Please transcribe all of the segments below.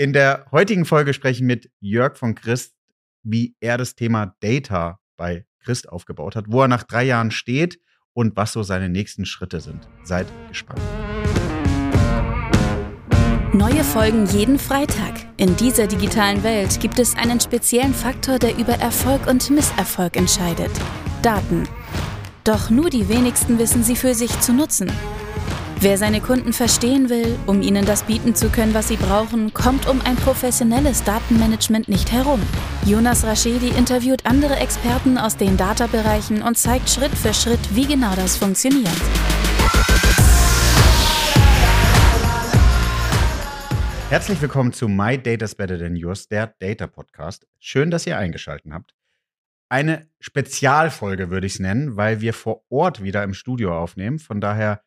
In der heutigen Folge sprechen mit Jörg von Christ, wie er das Thema Data bei Christ aufgebaut hat, wo er nach drei Jahren steht und was so seine nächsten Schritte sind. Seid gespannt. Neue Folgen jeden Freitag. In dieser digitalen Welt gibt es einen speziellen Faktor, der über Erfolg und Misserfolg entscheidet. Daten. Doch nur die wenigsten wissen sie für sich zu nutzen. Wer seine Kunden verstehen will, um ihnen das bieten zu können, was sie brauchen, kommt um ein professionelles Datenmanagement nicht herum. Jonas Raschedi interviewt andere Experten aus den Data-Bereichen und zeigt Schritt für Schritt, wie genau das funktioniert. Herzlich willkommen zu My Data's Better Than Yours, der Data Podcast. Schön, dass ihr eingeschaltet habt. Eine Spezialfolge würde ich es nennen, weil wir vor Ort wieder im Studio aufnehmen. Von daher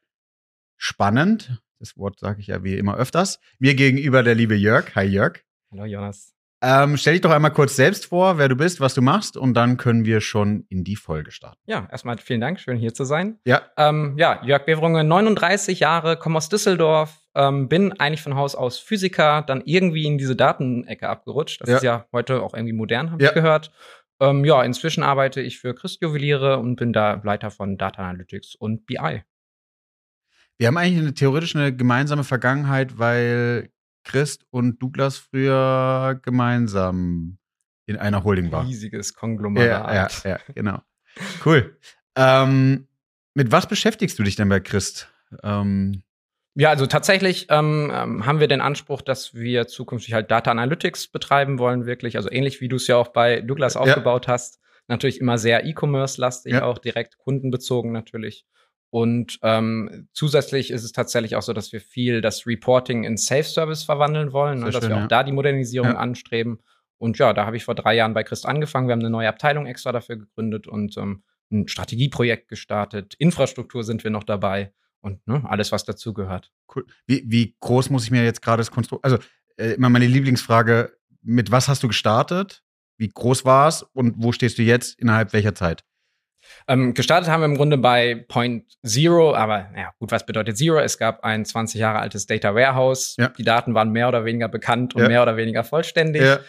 spannend. Das Wort sage ich ja wie immer öfters. Mir gegenüber der liebe Jörg. Hi Jörg. Hallo Jonas. Ähm, stell dich doch einmal kurz selbst vor, wer du bist, was du machst, und dann können wir schon in die Folge starten. Ja, erstmal vielen Dank, schön hier zu sein. Ja. Ähm, ja, Jörg Beverunge, 39 Jahre, komme aus Düsseldorf, ähm, bin eigentlich von Haus aus Physiker, dann irgendwie in diese Datenecke abgerutscht. Das Ja. ist ja heute auch irgendwie modern, habe Ja. ich gehört. Ähm, ja, inzwischen arbeite ich für Christjuweliere und bin da Leiter von Data Analytics und BI. Wir haben eigentlich eine theoretisch eine gemeinsame Vergangenheit, weil Christ und Douglas früher gemeinsam in einer Holding waren. Riesiges Ja, Konglomerat. ja, ja, genau. Cool. Ähm, mit was beschäftigst du dich denn bei Christ? Ähm, Ja, also tatsächlich ähm, ähm, haben wir den Anspruch, dass wir zukünftig halt Data Analytics betreiben wollen, wirklich. Also ähnlich wie du es ja auch bei Douglas Ja. aufgebaut hast. Natürlich immer sehr E-Commerce-lastig, Ja. auch direkt kundenbezogen natürlich. Und ähm, zusätzlich ist es tatsächlich auch so, dass wir viel das Reporting in Self-Service verwandeln wollen, ne, dass schön, wir ja. auch da die Modernisierung Ja. anstreben. Und ja, da habe ich vor drei Jahren bei Christ angefangen. Wir haben eine neue Abteilung extra dafür gegründet und ähm, ein Strategieprojekt gestartet. Infrastruktur sind wir noch dabei und ne, alles, was dazugehört. cool. Wie, wie groß muss ich mir jetzt gerade das Konstrukt. Also, äh, immer meine Lieblingsfrage: Mit was hast du gestartet? Wie groß war es und wo stehst du jetzt innerhalb welcher Zeit? Ähm, gestartet haben wir im Grunde bei Point Zero, aber naja, gut, was bedeutet Zero? Es gab ein 20 Jahre altes Data Warehouse. Ja. Die Daten waren mehr oder weniger bekannt und Ja. mehr oder weniger vollständig. Ja.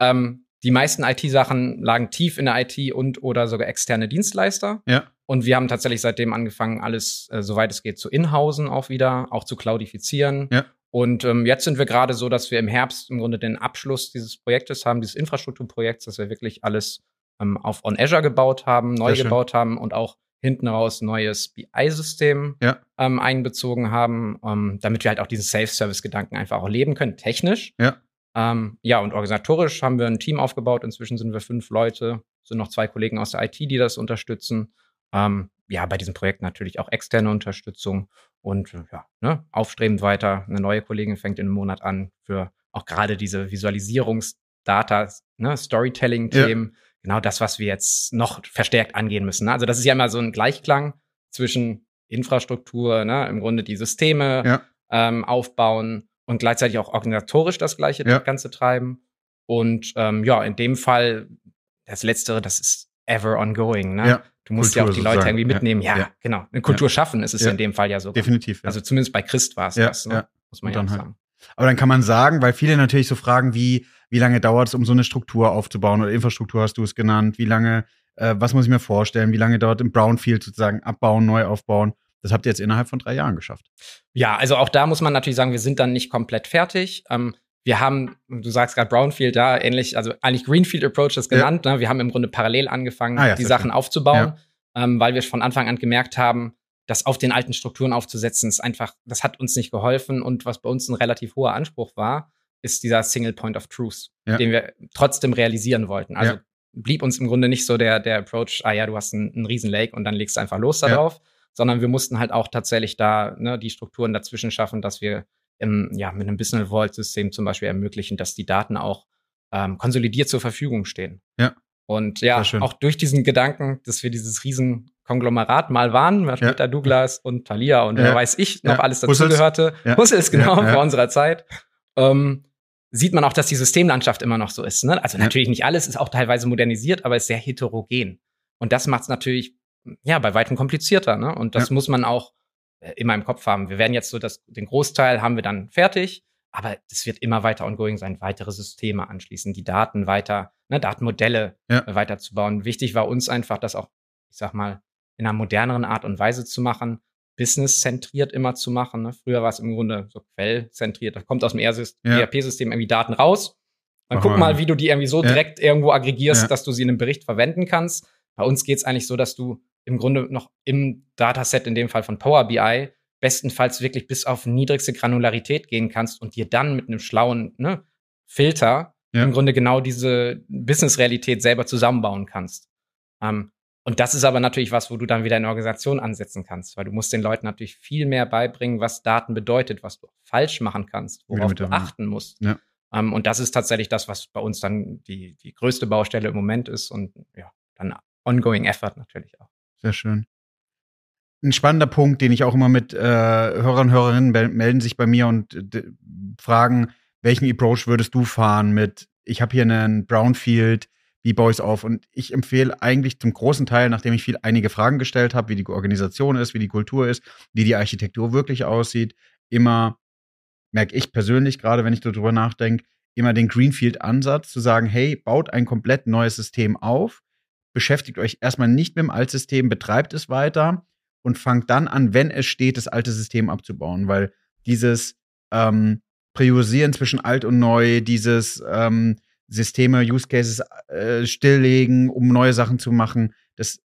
Ähm, die meisten IT-Sachen lagen tief in der IT und oder sogar externe Dienstleister. Ja. Und wir haben tatsächlich seitdem angefangen, alles, äh, soweit es geht, zu inhausen auch wieder, auch zu cloudifizieren. Ja. Und ähm, jetzt sind wir gerade so, dass wir im Herbst im Grunde den Abschluss dieses Projektes haben, dieses Infrastrukturprojekts, dass wir wirklich alles ähm, auf On Azure gebaut haben, neu Sehr schön. gebaut haben und auch hinten raus neues BI-System Ja. ähm, einbezogen haben, ähm, damit wir halt auch diesen Self-Service-Gedanken einfach auch leben können, technisch. Ja. Ähm, ja, und organisatorisch haben wir ein Team aufgebaut. Inzwischen sind wir fünf Leute, sind noch zwei Kollegen aus der IT, die das unterstützen. Ähm, ja, bei diesem Projekt natürlich auch externe Unterstützung und ja, ne, aufstrebend weiter. Eine neue Kollegin fängt in einem Monat an für auch gerade diese Visualisierungsdata, ne, Storytelling-Themen. Genau das, was wir jetzt noch verstärkt angehen müssen. Ne? Also das ist ja immer so ein Gleichklang zwischen Infrastruktur, ne, im Grunde die Systeme Ja. ähm, aufbauen und gleichzeitig auch organisatorisch das gleiche Ja. Ganze treiben. Und ähm, ja, in dem Fall, das Letztere, das ist ever ongoing. Ne? Ja, du musst Kultur ja auch die Leute sozusagen. irgendwie Ja, mitnehmen. Ja, ja. genau. Eine Kultur schaffen ist es Ja. in dem Fall ja so. Definitiv. Also zumindest bei Christ war es Ja, das, ne? muss man ja halt sagen. Aber dann kann man sagen, weil viele natürlich so fragen, wie, wie lange dauert es, um so eine Struktur aufzubauen oder Infrastruktur hast du es genannt, wie lange, äh, was muss ich mir vorstellen, wie lange dauert im Brownfield sozusagen abbauen, neu aufbauen. Das habt ihr jetzt innerhalb von drei Jahren geschafft. Ja, also auch da muss man natürlich sagen, wir sind dann nicht komplett fertig. Ähm, wir haben, du sagst gerade Brownfield, da ähnlich, also eigentlich Greenfield Approaches Ja. genannt. Ne? Wir haben im Grunde parallel angefangen, Ah ja, die Sachen schön. aufzubauen, ähm, weil wir von Anfang an gemerkt haben, das auf den alten Strukturen aufzusetzen, ist einfach, das hat uns nicht geholfen. Und was bei uns ein relativ hoher Anspruch war, ist dieser Single Point of Truth, Ja. den wir trotzdem realisieren wollten. Also Ja. blieb uns im Grunde nicht so der, der Approach, ah ja, du hast einen, einen riesen Lake und dann legst du einfach los Ja. darauf, sondern wir mussten halt auch tatsächlich da ne, die Strukturen dazwischen schaffen, dass wir im, ja, mit einem Business Vault System zum Beispiel ermöglichen, dass die Daten auch ähm, konsolidiert zur Verfügung stehen. Ja. Und ja, auch durch diesen Gedanken, dass wir dieses riesen Konglomerat mal waren, mit Ja. Douglas und Thalia und Ja. wer weiß ich noch Ja. alles Hussels. dazugehörte. Ja. Hussels, genau, Ja, ja. vor unserer Zeit. Ähm, sieht man auch, dass die Systemlandschaft immer noch so ist. Ne? Also Ja. natürlich nicht alles, ist auch teilweise modernisiert, aber ist sehr heterogen. Und das macht es natürlich ja bei weitem komplizierter. Ne? Und das Ja. muss man auch äh, immer im Kopf haben. Wir werden jetzt so das, den Großteil haben wir dann fertig. Aber es wird immer weiter ongoing sein, weitere Systeme anschließen, die Daten weiter, ne, Datenmodelle Ja. äh, weiterzubauen. Wichtig war uns einfach, das auch, ich sag mal, in einer moderneren Art und Weise zu machen, business-zentriert immer zu machen. Ne? Früher war es im Grunde so quellzentriert. Da kommt aus dem Ja. ERP-System irgendwie Daten raus. Dann Mach guck mal. wie du die irgendwie so Ja. direkt irgendwo aggregierst, Ja. dass du sie in einem Bericht verwenden kannst. Bei uns geht es eigentlich so, dass du im Grunde noch im Dataset, in dem Fall von Power BI, bestenfalls wirklich bis auf niedrigste Granularität gehen kannst und dir dann mit einem schlauen ne, Filter im Grunde genau diese Business-Realität selber zusammenbauen kannst. Ähm, und das ist aber natürlich was, wo du dann wieder in Organisation ansetzen kannst, weil du musst den Leuten natürlich viel mehr beibringen, was Daten bedeutet, was du falsch machen kannst, worauf du achten musst. Ja. Ähm, und das ist tatsächlich das, was bei uns dann die, die größte Baustelle im Moment ist und ja, dann ongoing effort natürlich auch. Sehr schön. Ein spannender Punkt, den ich auch immer mit äh, Hörern und Hörerinnen mel- melden sich bei mir und äh, fragen, welchen Approach würdest du fahren mit, ich habe hier einen Brownfield, wie baue ich es auf? Und ich empfehle eigentlich zum großen Teil, nachdem ich viel einige Fragen gestellt habe, wie die Organisation ist, wie die Kultur ist, wie die Architektur wirklich aussieht, immer, merke ich persönlich, gerade wenn ich darüber nachdenke, immer den Greenfield-Ansatz zu sagen, hey, baut ein komplett neues System auf, beschäftigt euch erstmal nicht mit dem Altsystem, betreibt es weiter und fangt dann an, wenn es steht, das alte System abzubauen, weil dieses ähm, Priorisieren zwischen alt und neu, dieses ähm, Systeme, Use Cases äh, stilllegen, um neue Sachen zu machen, das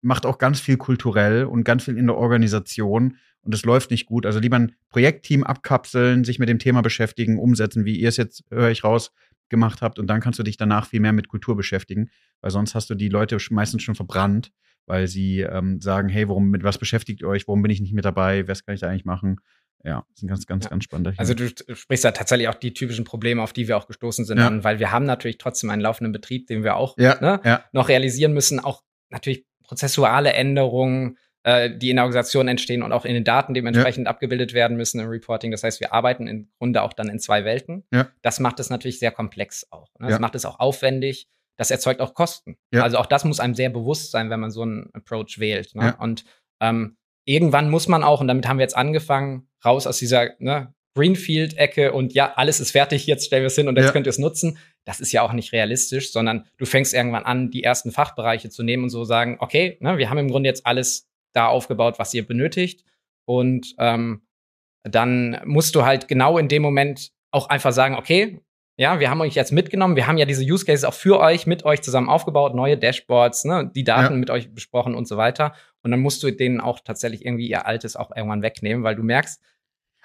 macht auch ganz viel kulturell und ganz viel in der Organisation und das läuft nicht gut. Also lieber ein Projektteam abkapseln, sich mit dem Thema beschäftigen, umsetzen, wie ihr es jetzt, höre ich raus, gemacht habt und dann kannst du dich danach viel mehr mit Kultur beschäftigen, weil sonst hast du die Leute meistens schon verbrannt, weil sie ähm, sagen, hey, warum, mit was beschäftigt ihr euch, warum bin ich nicht mit dabei, was kann ich da eigentlich machen? Ja, das ist ein ganz, ganz, Ja. ganz spannender Also Hinweis. du sprichst da tatsächlich auch die typischen Probleme, auf die wir auch gestoßen sind, Ja. an, weil wir haben natürlich trotzdem einen laufenden Betrieb, den wir auch Ja, ne, noch realisieren müssen, auch natürlich prozessuale Änderungen, äh, die in der Organisation entstehen und auch in den Daten dementsprechend abgebildet werden müssen im Reporting. Das heißt, wir arbeiten im Grunde auch dann in zwei Welten. Das macht es natürlich sehr komplex auch. Ne? Das macht es auch aufwendig. Das erzeugt auch Kosten. Also auch das muss einem sehr bewusst sein, wenn man so einen Approach wählt. Ne? Und ähm, irgendwann muss man auch, und damit haben wir jetzt angefangen, raus aus dieser ne, Greenfield-Ecke und ja, alles ist fertig, jetzt stellen wir es hin und jetzt Ja. könnt ihr es nutzen. Das ist ja auch nicht realistisch, sondern du fängst irgendwann an, die ersten Fachbereiche zu nehmen und so sagen, okay, ne, wir haben im Grunde jetzt alles da aufgebaut, was ihr benötigt. Und ähm, dann musst du halt genau in dem Moment auch einfach sagen, okay, ja, wir haben euch jetzt mitgenommen, wir haben ja diese Use Cases auch für euch, mit euch zusammen aufgebaut, neue Dashboards, ne, die Daten Ja. mit euch besprochen und so weiter. Und dann musst du denen auch tatsächlich irgendwie ihr Altes auch irgendwann wegnehmen, weil du merkst,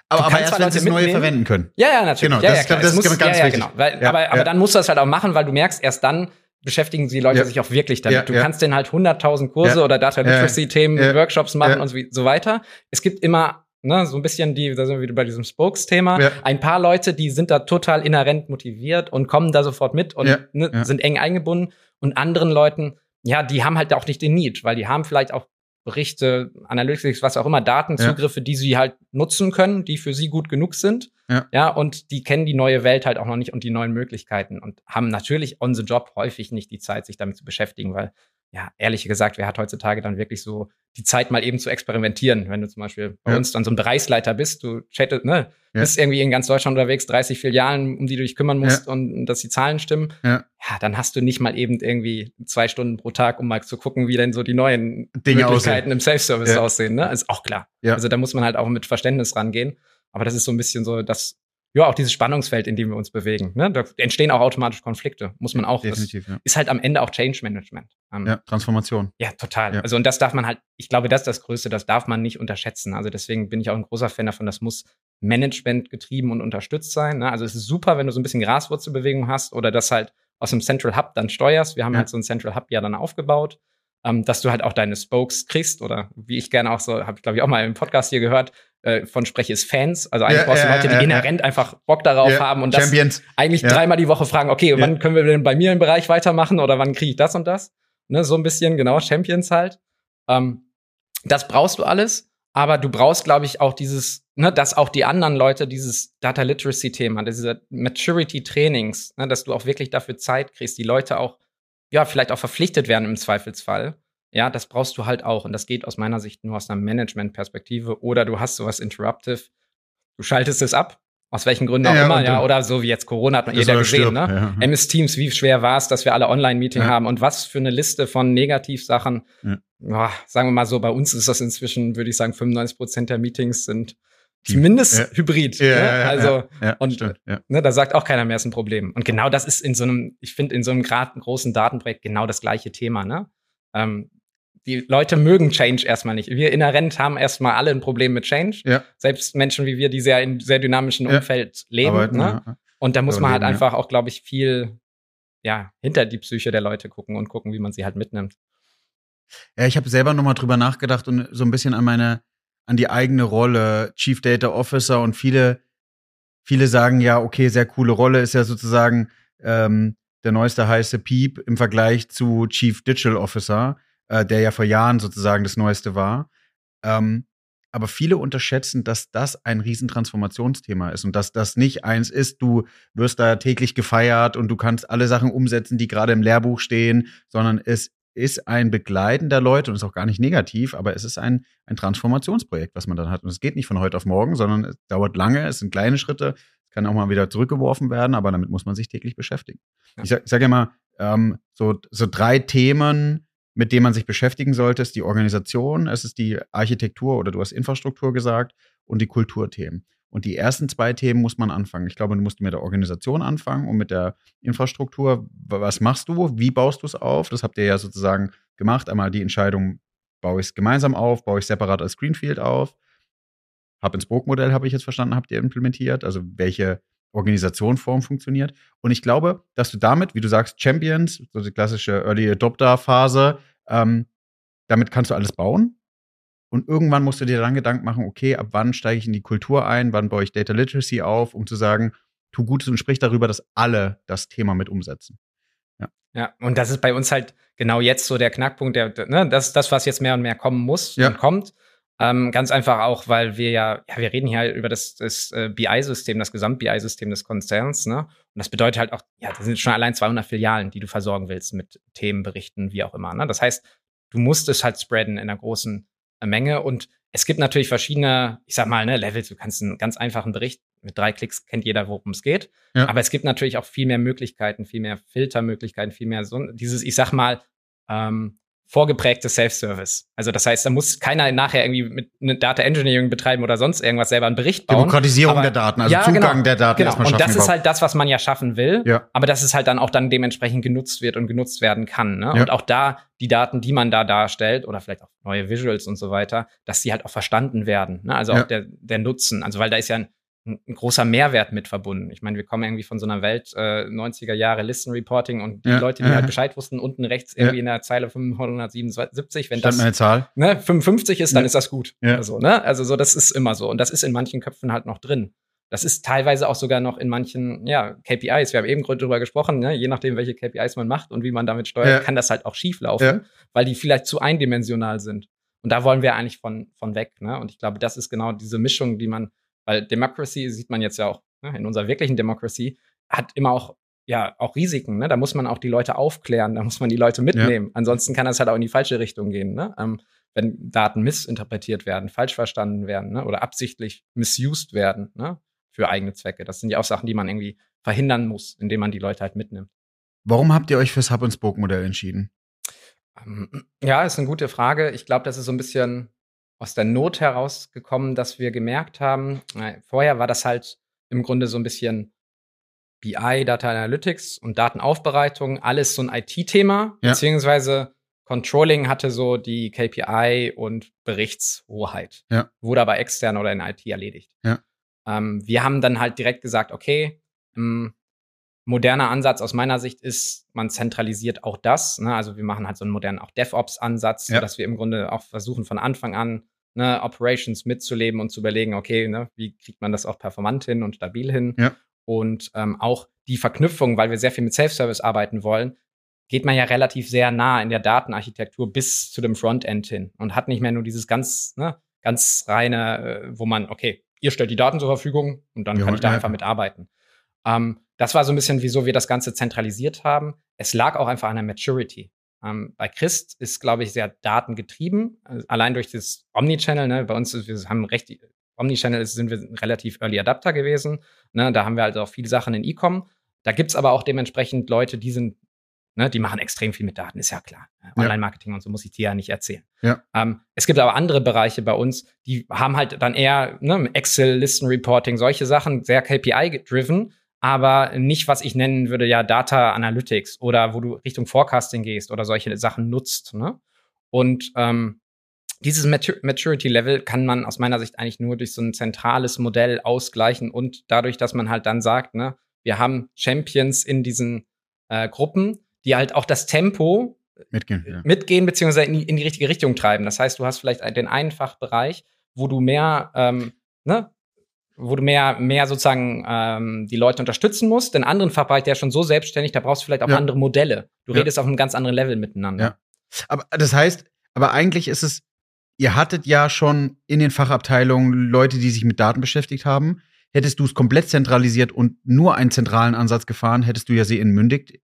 Aber, aber erst, wenn sie neue verwenden können. ja, ja, natürlich. Genau, ja, das ja, ist- klar. das Es ist muss, ganz ja, genau. Weil, Ja, aber, dann musst du das halt auch machen, weil du merkst, erst dann beschäftigen die Leute sich auch wirklich damit. Du kannst denen halt 100.000 Kurse oder Data Literacy-Themen. Workshops machen und so weiter. Es gibt immer ne, so ein bisschen die, da sind wir wieder bei diesem Spokes-Thema. Ja. Ein paar Leute, die sind da total inhärent motiviert und kommen da sofort mit und Ja, ne, ja. sind eng eingebunden. Und anderen Leuten, ja, die haben halt auch nicht den Need, weil die haben vielleicht auch Berichte, Analytics, was auch immer, Datenzugriffe, die sie halt nutzen können, die für sie gut genug sind. Ja. ja, und die kennen die neue Welt halt auch noch nicht und die neuen Möglichkeiten und haben natürlich on the job häufig nicht die Zeit, sich damit zu beschäftigen, weil, ja, ehrlich gesagt, wer hat heutzutage dann wirklich so die Zeit, mal eben zu experimentieren? Wenn du zum Beispiel bei Ja. uns dann so ein Bereichsleiter bist, du chattest, ne, Ja. bist irgendwie in ganz Deutschland unterwegs, 30 Filialen, um die du dich kümmern musst und dass die Zahlen stimmen. Ja. Ja, dann hast du nicht mal eben irgendwie zwei Stunden pro Tag, um mal zu gucken, wie denn so die neuen Dinge Möglichkeiten im Self-Service Ja. aussehen. Ne? Ist auch klar. Ja. Also da muss man halt auch mit Verständnis rangehen. Aber das ist so ein bisschen so das, ja, auch dieses Spannungsfeld, in dem wir uns bewegen. Ne? Da entstehen auch automatisch Konflikte. Muss man auch. Definitiv, ja. ist halt am Ende auch Change Management. Ähm, ja. Transformation. ja, total. Ja. Also, und das darf man halt, ich glaube, das ist das Größte, das darf man nicht unterschätzen. Also, deswegen bin ich auch ein großer Fan davon, das muss Management getrieben und unterstützt sein. Ne? Also, es ist super, wenn du so ein bisschen Graswurzelbewegung hast oder das halt aus dem Central Hub dann steuerst. Wir haben Ja. halt so einen Central Hub ja dann aufgebaut, ähm, dass du halt auch deine Spokes kriegst oder wie ich gerne auch so, habe ich glaube ich auch mal im Podcast hier gehört, äh, von spreche ist Fans. Also eigentlich Ja, brauchst du Leute, die inhärent einfach Bock darauf haben und das Champions. eigentlich Ja. dreimal die Woche fragen, okay, wann können wir denn bei mir im Bereich weitermachen oder wann kriege ich das und das? Ne, so ein bisschen, genau, Champions halt. Ähm, das brauchst du alles, aber du brauchst, glaube ich, auch dieses, ne, dass auch die anderen Leute dieses Data Literacy-Thema, diese Maturity-Trainings, ne, dass du auch wirklich dafür Zeit kriegst, die Leute auch, ja, vielleicht auch verpflichtet werden im Zweifelsfall. Ja, das brauchst du halt auch. Und das geht aus meiner Sicht nur aus einer Management-Perspektive. Oder du hast sowas Interruptive, du schaltest es ab aus welchen Gründen auch Ja, immer, und ja, oder so wie jetzt Corona hat man jeder oder gesehen, stirb, ne? ja. MS Teams, wie schwer war es, dass wir alle Online-Meeting haben und was für eine Liste von Negativsachen. Boah, sagen wir mal so, bei uns ist das inzwischen, würde ich sagen, 95 Prozent der Meetings sind zumindest hybrid. Ja, ne? also, und stimmt, ne, da sagt auch keiner mehr, es ist ein Problem. Und genau das ist in so einem, ich finde, in so einem großen Datenprojekt genau das gleiche Thema, ne? Ähm, die Leute mögen Change erstmal nicht. Wir inhärent haben erstmal alle ein Problem mit Change. Ja. Selbst Menschen wie wir, die sehr in sehr dynamischen Ja. Umfeld leben. Arbeiten, ne? ja. Und da muss man halt ja. einfach auch, glaube ich, viel ja, hinter die Psyche der Leute gucken und gucken, wie man sie halt mitnimmt. Ja, ich habe selber noch mal drüber nachgedacht und so ein bisschen an meine, an die eigene Rolle Chief Data Officer und viele, viele sagen ja, okay, sehr coole Rolle ist ja sozusagen ähm, der neueste heiße Piep im Vergleich zu Chief Digital Officer, äh, der ja vor Jahren sozusagen das Neueste war. Ähm, aber viele unterschätzen, dass das ein Riesentransformationsthema ist und dass das nicht eins ist, du wirst da täglich gefeiert und du kannst alle Sachen umsetzen, die gerade im Lehrbuch stehen, sondern es ist ein Begleiten der Leute und ist auch gar nicht negativ, aber es ist ein, ein Transformationsprojekt, was man dann hat. Und es geht nicht von heute auf morgen, sondern es dauert lange, es sind kleine Schritte, es kann auch mal wieder zurückgeworfen werden, aber damit muss man sich täglich beschäftigen. Ja. Ich sage sag ja immer, ähm, so, so drei Themen, mit denen man sich beschäftigen sollte, ist die Organisation, es ist die Architektur oder du hast Infrastruktur gesagt und die Kulturthemen. Und die ersten zwei Themen muss man anfangen. Ich glaube, du musst mit der Organisation anfangen und mit der Infrastruktur. Was machst du? Wie baust du es auf? Das habt ihr ja sozusagen gemacht. Einmal die Entscheidung, baue ich es gemeinsam auf, baue ich separat als Greenfield auf. Hub and Spoke Modell habe ich jetzt verstanden, habt ihr implementiert. Also welche Organisationsform funktioniert. Und ich glaube, dass du damit, wie du sagst, Champions, so die klassische Early Adopter Phase, ähm, damit kannst du alles bauen. Und irgendwann musst du dir dann Gedanken machen, okay, ab wann steige ich in die Kultur ein, wann baue ich Data Literacy auf, um zu sagen, tu Gutes und sprich darüber, dass alle das Thema mit umsetzen. Ja, und das ist bei uns halt genau jetzt so der Knackpunkt, der, der- ne, das ist das, was jetzt mehr und mehr kommen muss Ja. und kommt. Ähm, ganz einfach auch, weil wir ja, ja, wir reden hier über das, das äh, BI-System, das Gesamt-BI-System des Konzerns, ne? Und das bedeutet halt auch, ja, das sind schon allein 200 Filialen, die du versorgen willst mit Themen, Berichten, wie auch immer, ne? Das heißt, du musst es halt spreaden in einer großen äh, Menge und es gibt natürlich verschiedene, ich sag mal, ne, Levels. Du kannst einen ganz einfachen Bericht mit drei Klicks kennt jeder, worum es geht. Ja. Aber es gibt natürlich auch viel mehr Möglichkeiten, viel mehr Filtermöglichkeiten, viel mehr so dieses, ich sag mal, ähm, vorgeprägtes Self-Service. Also das heißt, da muss keiner nachher irgendwie mit ne Data Engineering betreiben oder sonst irgendwas selber einen Bericht bauen. Demokratisierung Aber- der Daten, also Ja, Zugang genau. der Daten Genau. erstmal Und schaffen. das ist halt das, was man ja schaffen will. Ja. Aber das ist halt dann auch dann dementsprechend genutzt wird und genutzt werden kann. Ne? Ja. Und auch da die Daten, die man da darstellt oder vielleicht auch neue Visuals und so weiter, dass die halt auch verstanden werden. Ne? Also auch der, der Nutzen. Also weil da ist ja ein, ein großer Mehrwert mit verbunden. Ich meine, wir kommen irgendwie von so einer Welt äh, 90er Jahre Listen Reporting und die Ja. Leute, die Ja. halt Bescheid wussten, unten rechts irgendwie in der Zeile 577, wenn Stand das eine Zahl. ne, 55 ist, dann Ja. ist das gut. Ja. Also, ne? also so, das ist immer so. Und das ist in manchen Köpfen halt noch drin. Das ist teilweise auch sogar noch in manchen ja, KPIs. Wir haben eben drüber gesprochen, ne? je nachdem, welche KPIs man macht und wie man damit steuert, Ja. kann das halt auch schief laufen, Ja. weil die vielleicht zu eindimensional sind. Und da wollen wir eigentlich von, von weg. Ne? Und ich glaube, das ist genau diese Mischung, die man, weil Democracy sieht man jetzt ja auch ne? in unserer wirklichen Democracy, hat immer auch ja auch Risiken. Ne? Da muss man auch die Leute aufklären, da muss man die Leute mitnehmen. Ansonsten kann das halt auch in die falsche Richtung gehen. Ne? Ähm, wenn Daten missinterpretiert werden, falsch verstanden werden ne? oder absichtlich misused werden ne? für eigene Zwecke. Das sind ja auch Sachen, die man irgendwie verhindern muss, indem man die Leute halt mitnimmt. Warum habt ihr euch fürs Hub and Spoke Modell entschieden? Ähm, Ja, ist eine gute Frage. Ich glaube, das ist so ein bisschen aus der Not herausgekommen, dass wir gemerkt haben, vorher war das halt im Grunde so ein bisschen BI, Data Analytics und Datenaufbereitung, alles so ein IT-Thema, Ja. beziehungsweise Controlling hatte so die KPI und Berichtshoheit. Ja. Wurde aber extern oder in IT erledigt. Ja. Ähm, wir haben dann halt direkt gesagt, okay, mh, moderner Ansatz aus meiner Sicht ist, man zentralisiert auch das. Ne? Also wir machen halt so einen modernen auch DevOps-Ansatz, Ja. dass wir im Grunde auch versuchen von Anfang an ne, Operations mitzuleben und zu überlegen, okay, ne, wie kriegt man das auch performant hin und stabil hin? Ja. Und ähm, auch die Verknüpfung, weil wir sehr viel mit Self-Service arbeiten wollen, geht man ja relativ sehr nah in der Datenarchitektur bis zu dem Frontend hin und hat nicht mehr nur dieses ganz, ne, ganz reine, äh, wo man, okay, ihr stellt die Daten zur Verfügung und dann Ja, kann ich da ja. einfach mitarbeiten. Ähm, das war so ein bisschen, wieso wir das Ganze zentralisiert haben. Es lag auch einfach an der Maturity. Ähm, bei Christ ist, glaube ich, sehr datengetrieben, also allein durch das Omnichannel. Ne? Bei uns ist, wir haben recht Omnichannel ist, sind wir ein relativ Early Adapter gewesen. Ne, da haben wir also auch viele Sachen in E-Com. Da gibt's aber auch dementsprechend Leute, die sind, ne, die machen extrem viel mit Daten, ist ja klar. Online-Marketing und so muss ich dir ja nicht erzählen. Ja. Ähm, es gibt aber andere Bereiche bei uns, die haben halt dann eher ne, Excel, Listen-Reporting, solche Sachen, sehr KPI-driven, aber nicht, was ich nennen würde, ja, Data Analytics oder wo du Richtung Forecasting gehst oder solche Sachen nutzt. Ne? Und ähm, dieses Matur Maturity-Level kann man aus meiner Sicht eigentlich nur durch so ein zentrales Modell ausgleichen und dadurch, dass man halt dann sagt, ne, wir haben Champions in diesen äh, Gruppen, die halt auch das Tempo mitgehen, ja. mitgehen beziehungsweise in die, in die richtige Richtung treiben. Das heißt, du hast vielleicht den einen Fachbereich, wo du mehr, ähm, ne, wo du mehr, mehr sozusagen ähm, die Leute unterstützen musst. Den anderen Fachbereich, der ist schon so selbstständig, da brauchst du vielleicht auch Ja. andere Modelle. Du Ja. redest auf einem ganz anderen Level miteinander. Ja. Aber das heißt, aber eigentlich ist es, ihr hattet ja schon in den Fachabteilungen Leute, die sich mit Daten beschäftigt haben. Hättest du es komplett zentralisiert und nur einen zentralen Ansatz gefahren, hättest du ja sie entmündigt.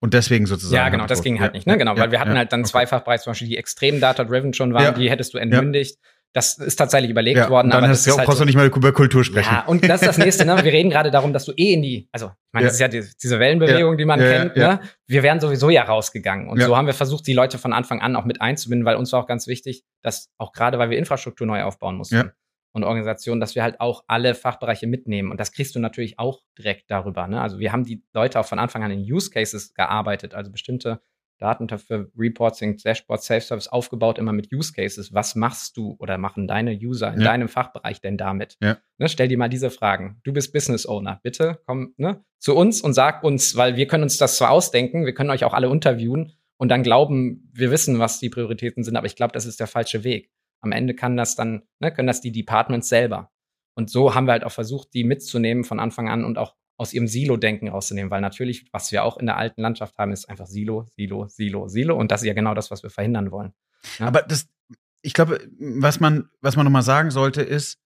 Und deswegen sozusagen. Ja, genau, das ging halt nicht, ne? Genau, weil wir hatten halt dann okay. zwei Fachbereiche, zum Beispiel, die extrem data-driven schon waren, Ja. die hättest du entmündigt. Das ist tatsächlich überlegt Ja, worden, und dann aber hast das du halt brauchst du nicht mal über Kultur sprechen. Ja, und das ist das nächste, ne? Wir reden gerade darum, dass du eh in die, also, ich meine, Ja. das ist ja die, diese Wellenbewegung, die man kennt, ja. ne? Wir wären sowieso ja rausgegangen. Und so haben wir versucht, die Leute von Anfang an auch mit einzubinden, weil uns war auch ganz wichtig, dass auch gerade, weil wir Infrastruktur neu aufbauen mussten und Organisationen, dass wir halt auch alle Fachbereiche mitnehmen. Und das kriegst du natürlich auch direkt darüber, ne? Also wir haben die Leute auch von Anfang an in Use Cases gearbeitet, also bestimmte Daten für Reporting, Dashboard, Self-Service aufgebaut, immer mit Use Cases. Was machst du oder machen deine User in Ja. deinem Fachbereich denn damit? Ja. Ne, stell dir mal diese Fragen. Du bist Business Owner. Bitte komm ne, zu uns und sag uns, weil wir können uns das zwar ausdenken, wir können euch auch alle interviewen und dann glauben, wir wissen, was die Prioritäten sind, aber ich glaube, das ist der falsche Weg. Am Ende kann das dann, ne, können das die Departments selber. Und so haben wir halt auch versucht, die mitzunehmen von Anfang an und auch aus ihrem Silo-Denken rauszunehmen, weil natürlich, was wir auch in der alten Landschaft haben, ist einfach Silo, Silo, Silo, Silo. Und das ist ja genau das, was wir verhindern wollen. Ja. Aber das, ich glaube, was man, was man noch mal sagen sollte, ist,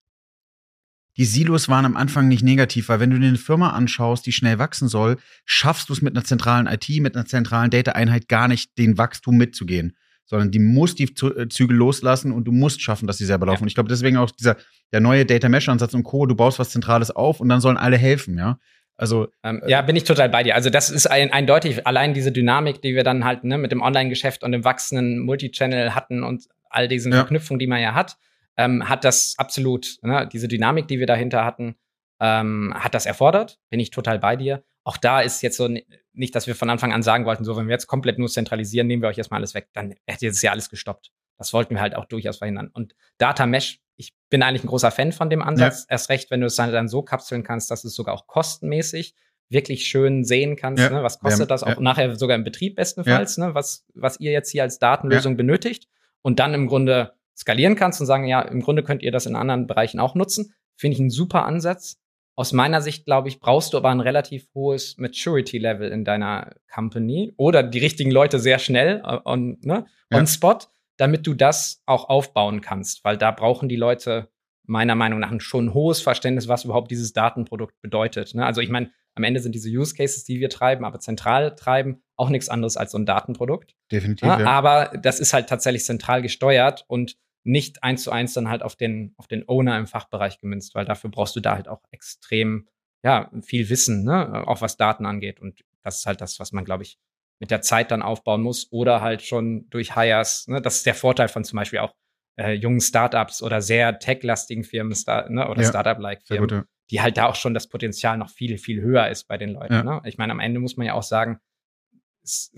die Silos waren am Anfang nicht negativ, weil wenn du dir eine Firma anschaust, die schnell wachsen soll, schaffst du es mit einer zentralen IT, mit einer zentralen Data-Einheit gar nicht, den Wachstum mitzugehen. Sondern die muss die äh, Zügel loslassen und du musst schaffen, dass sie selber laufen. Ja. Und ich glaube, deswegen auch dieser, der neue Data Mesh-Ansatz und Co., du baust was Zentrales auf und dann sollen alle helfen, ja. Also, Ähm, ja, bin ich total bei dir. Also das ist ein, eindeutig allein diese Dynamik, die wir dann halt ne, mit dem Online-Geschäft und dem wachsenden Multichannel hatten und all diesen Ja. Verknüpfungen, die man ja hat, ähm, hat das absolut, ne, diese Dynamik, die wir dahinter hatten, ähm, hat das erfordert. Bin ich total bei dir. Auch da ist jetzt so ni- nicht, dass wir von Anfang an sagen wollten, so wenn wir jetzt komplett nur zentralisieren, nehmen wir euch erstmal alles weg, dann hätte jetzt ja alles gestoppt. Das wollten wir halt auch durchaus verhindern. Und Data Mesh, ich bin eigentlich ein großer Fan von dem Ansatz. Erst recht, wenn du es dann, so kapseln kannst, dass du es sogar auch kostenmäßig wirklich schön sehen kannst, Ja. ne? was kostet Ja. das auch Ja. nachher sogar im Betrieb bestenfalls, ne? was, was ihr jetzt hier als Datenlösung benötigt und dann im Grunde skalieren kannst und sagen, ja, im Grunde könnt ihr das in anderen Bereichen auch nutzen. Finde ich einen super Ansatz. Aus meiner Sicht, glaube ich, brauchst du aber ein relativ hohes Maturity-Level in deiner Company oder die richtigen Leute sehr schnell äh, on, ne, Ja. on spot, damit du das auch aufbauen kannst, weil da brauchen die Leute meiner Meinung nach ein schon hohes Verständnis, was überhaupt dieses Datenprodukt bedeutet. Ne? Also ich meine, am Ende sind diese Use Cases, die wir treiben, aber zentral treiben, auch nichts anderes als so ein Datenprodukt. definitiv. Ja, Ja, Aber das ist halt tatsächlich zentral gesteuert und nicht eins zu eins dann halt auf den, auf den Owner im Fachbereich gemünzt, weil dafür brauchst du da halt auch extrem, ja, viel Wissen, ne? auch was Daten angeht. Und das ist halt das, was man, glaube ich, mit der Zeit dann aufbauen muss oder halt schon durch Hires. Ne? Das ist der Vorteil von zum Beispiel auch äh, jungen Startups oder sehr tech-lastigen Firmen Star ne? oder Ja, Startup-like Firmen gut, ja. die halt da auch schon das Potenzial noch viel, viel höher ist bei den Leuten. Ja. Ne? Ich meine, am Ende muss man ja auch sagen,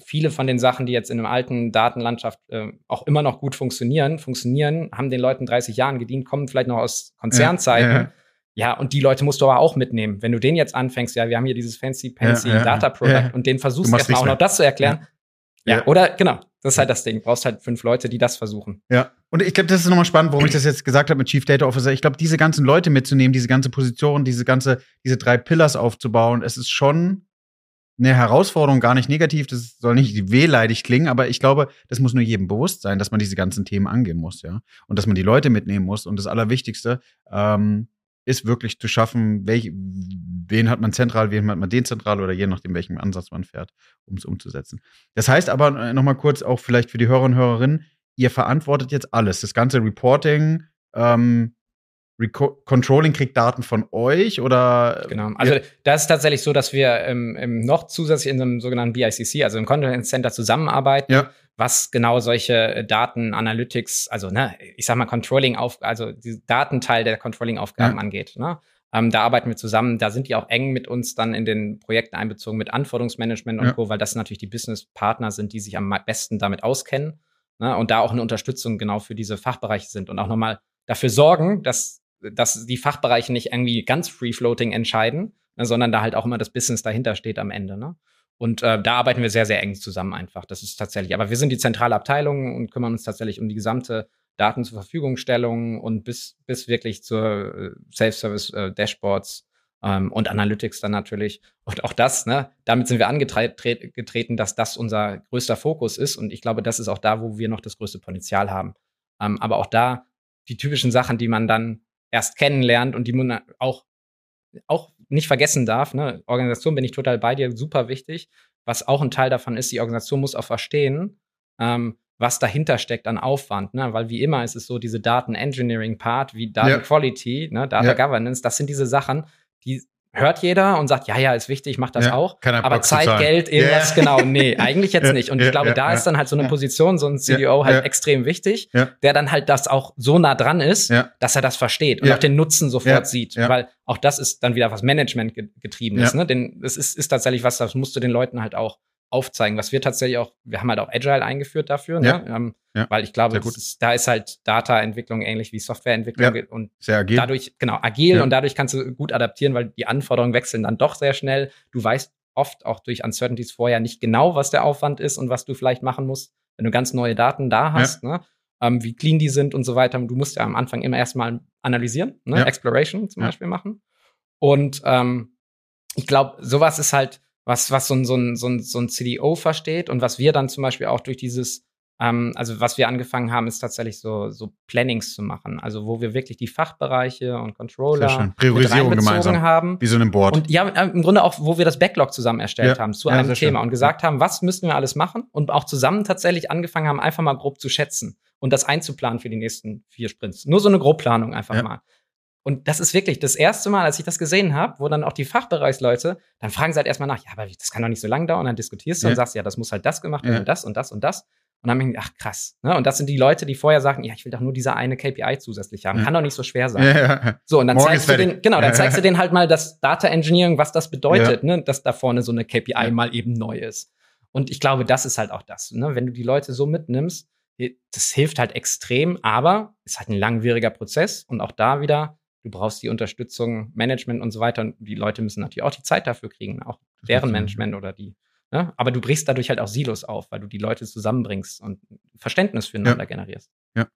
viele von den Sachen, die jetzt in einem alten Datenlandschaft äh, auch immer noch gut funktionieren, funktionieren, haben den Leuten 30 Jahren gedient, kommen vielleicht noch aus Konzernzeiten. Ja, und die Leute musst du aber auch mitnehmen. Wenn du den jetzt anfängst, ja, wir haben hier dieses fancy, fancy Ja, ja, Data Product ja. und den versuchst erstmal auch noch das zu erklären. Ja. Ja. oder genau, das ist halt das Ding. Du brauchst halt fünf Leute, die das versuchen. Ja, und ich glaube, das ist nochmal spannend, warum ich das jetzt gesagt habe mit Chief Data Officer. Ich glaube, diese ganzen Leute mitzunehmen, diese ganze Position, diese ganze, diese drei Pillars aufzubauen, es ist schon eine Herausforderung, gar nicht negativ. Das soll nicht wehleidig klingen, aber ich glaube, das muss nur jedem bewusst sein, dass man diese ganzen Themen angehen muss, ja. Und dass man die Leute mitnehmen muss. Und das Allerwichtigste ähm, ist wirklich zu schaffen, welch, wen hat man zentral, wen hat man dezentral oder je nachdem, welchen Ansatz man fährt, um es umzusetzen. Das heißt aber äh, noch mal kurz auch vielleicht für die Hörer und Hörerinnen, ihr verantwortet jetzt alles, das ganze Reporting, ähm, Reco Controlling kriegt Daten von euch oder? Genau. Also das ist tatsächlich so, dass wir ähm, noch zusätzlich in einem sogenannten BICC, also im Content Center zusammenarbeiten, ja. was genau solche Daten Analytics, also ne, ich sag mal Controlling auf, also die Datenteil der Controlling Aufgaben ja. angeht. Ne? Ähm, da arbeiten wir zusammen. Da sind die auch eng mit uns dann in den Projekten einbezogen mit Anforderungsmanagement und ja. Co., weil das natürlich die Business-Partner sind, die sich am besten damit auskennen ne? und da auch eine Unterstützung genau für diese Fachbereiche sind und auch nochmal dafür sorgen, dass dass die Fachbereiche nicht irgendwie ganz free-floating entscheiden, ne, sondern da halt auch immer das Business dahinter steht am Ende. Ne? Und äh, da arbeiten wir sehr, sehr eng zusammen einfach. Das ist tatsächlich. Aber wir sind die zentrale Abteilung und kümmern uns tatsächlich um die gesamte Daten zur Verfügungstellung und bis, bis wirklich zur äh, Self-Service-Dashboards äh, ähm, und Analytics dann natürlich. Und auch das, ne, damit sind wir angetreten, dass das unser größter Fokus ist. Und ich glaube, das ist auch da, wo wir noch das größte Potenzial haben. Ähm, aber auch da die typischen Sachen, die man dann erst kennenlernt und die man auch, auch nicht vergessen darf. Ne? Organisation bin ich total bei dir, super wichtig. Was auch ein Teil davon ist, die Organisation muss auch verstehen, ähm, was dahinter steckt an Aufwand. Ne? Weil wie immer ist es so, diese Daten Engineering Part, wie Data ja. Quality, ne? Data ja. Governance, das sind diese Sachen, die hört jeder und sagt, ja, ja, ist wichtig, mach das ja, auch. Aber Zeit, Geld, irgendwas, yeah. genau, nee, eigentlich jetzt nicht. Und ich glaube, da ist dann halt so eine Position, so ein CDO halt extrem wichtig, der dann halt das auch so nah dran ist, dass er das versteht und auch den Nutzen sofort sieht. Weil auch das ist dann wieder was Management getriebenes, ne? Denn es ist, ist tatsächlich was, das musst du den Leuten halt auch aufzeigen. Was wir tatsächlich auch, wir haben halt auch Agile eingeführt dafür, ne? ähm, ja. weil ich glaube, ist, da ist halt Data-Entwicklung ähnlich wie Softwareentwicklung ja. und sehr agil. dadurch, genau, agil ja. und dadurch kannst du gut adaptieren, weil die Anforderungen wechseln dann doch sehr schnell. Du weißt oft auch durch Uncertainties vorher nicht genau, was der Aufwand ist und was du vielleicht machen musst, wenn du ganz neue Daten da hast, ne? ähm, wie clean die sind und so weiter. Du musst ja am Anfang immer erstmal analysieren, ne? Exploration zum Beispiel machen. Und ähm, ich glaube, sowas ist halt, was, was so ein, so, ein, so, ein, so ein CDO versteht und was wir dann zum Beispiel auch durch dieses, ähm, also was wir angefangen haben, ist tatsächlich so, so Plannings zu machen. Also wo wir wirklich die Fachbereiche und Controller Priorisierung gemeinsam haben. Wie so ein Board. Und ja, äh, im Grunde auch, wo wir das Backlog zusammen erstellt ja. haben zu ja, einem Thema schön. und gesagt ja. haben, was müssen wir alles machen und auch zusammen tatsächlich angefangen haben, einfach mal grob zu schätzen und das einzuplanen für die nächsten vier Sprints. Nur so eine Grobplanung einfach mal. Und das ist wirklich das erste Mal, als ich das gesehen habe, wo dann auch die Fachbereichsleute, dann fragen sie halt erstmal nach, ja, aber das kann doch nicht so lange dauern. Und dann diskutierst du ja. und sagst, ja, das muss halt das gemacht werden ja. und das und das und das. Und dann denken die, ach krass. Ne? Und das sind die Leute, die vorher sagen, ja, ich will doch nur diese eine KPI zusätzlich haben. Kann doch nicht so schwer sein. Ja. So, und dann Morgen zeigst du den, genau, dann zeigst du denen halt mal das Data Engineering, was das bedeutet, ne? dass da vorne so eine KPI mal eben neu ist. Und ich glaube, das ist halt auch das. Ne? Wenn du die Leute so mitnimmst, das hilft halt extrem, aber ist halt ein langwieriger Prozess. Und auch da wieder, du brauchst die Unterstützung, Management und so weiter. Und die Leute müssen natürlich auch die Zeit dafür kriegen, auch deren Management oder die. Ne? Aber du brichst dadurch halt auch Silos auf, weil du die Leute zusammenbringst und Verständnis füreinander ja. generierst. Ja.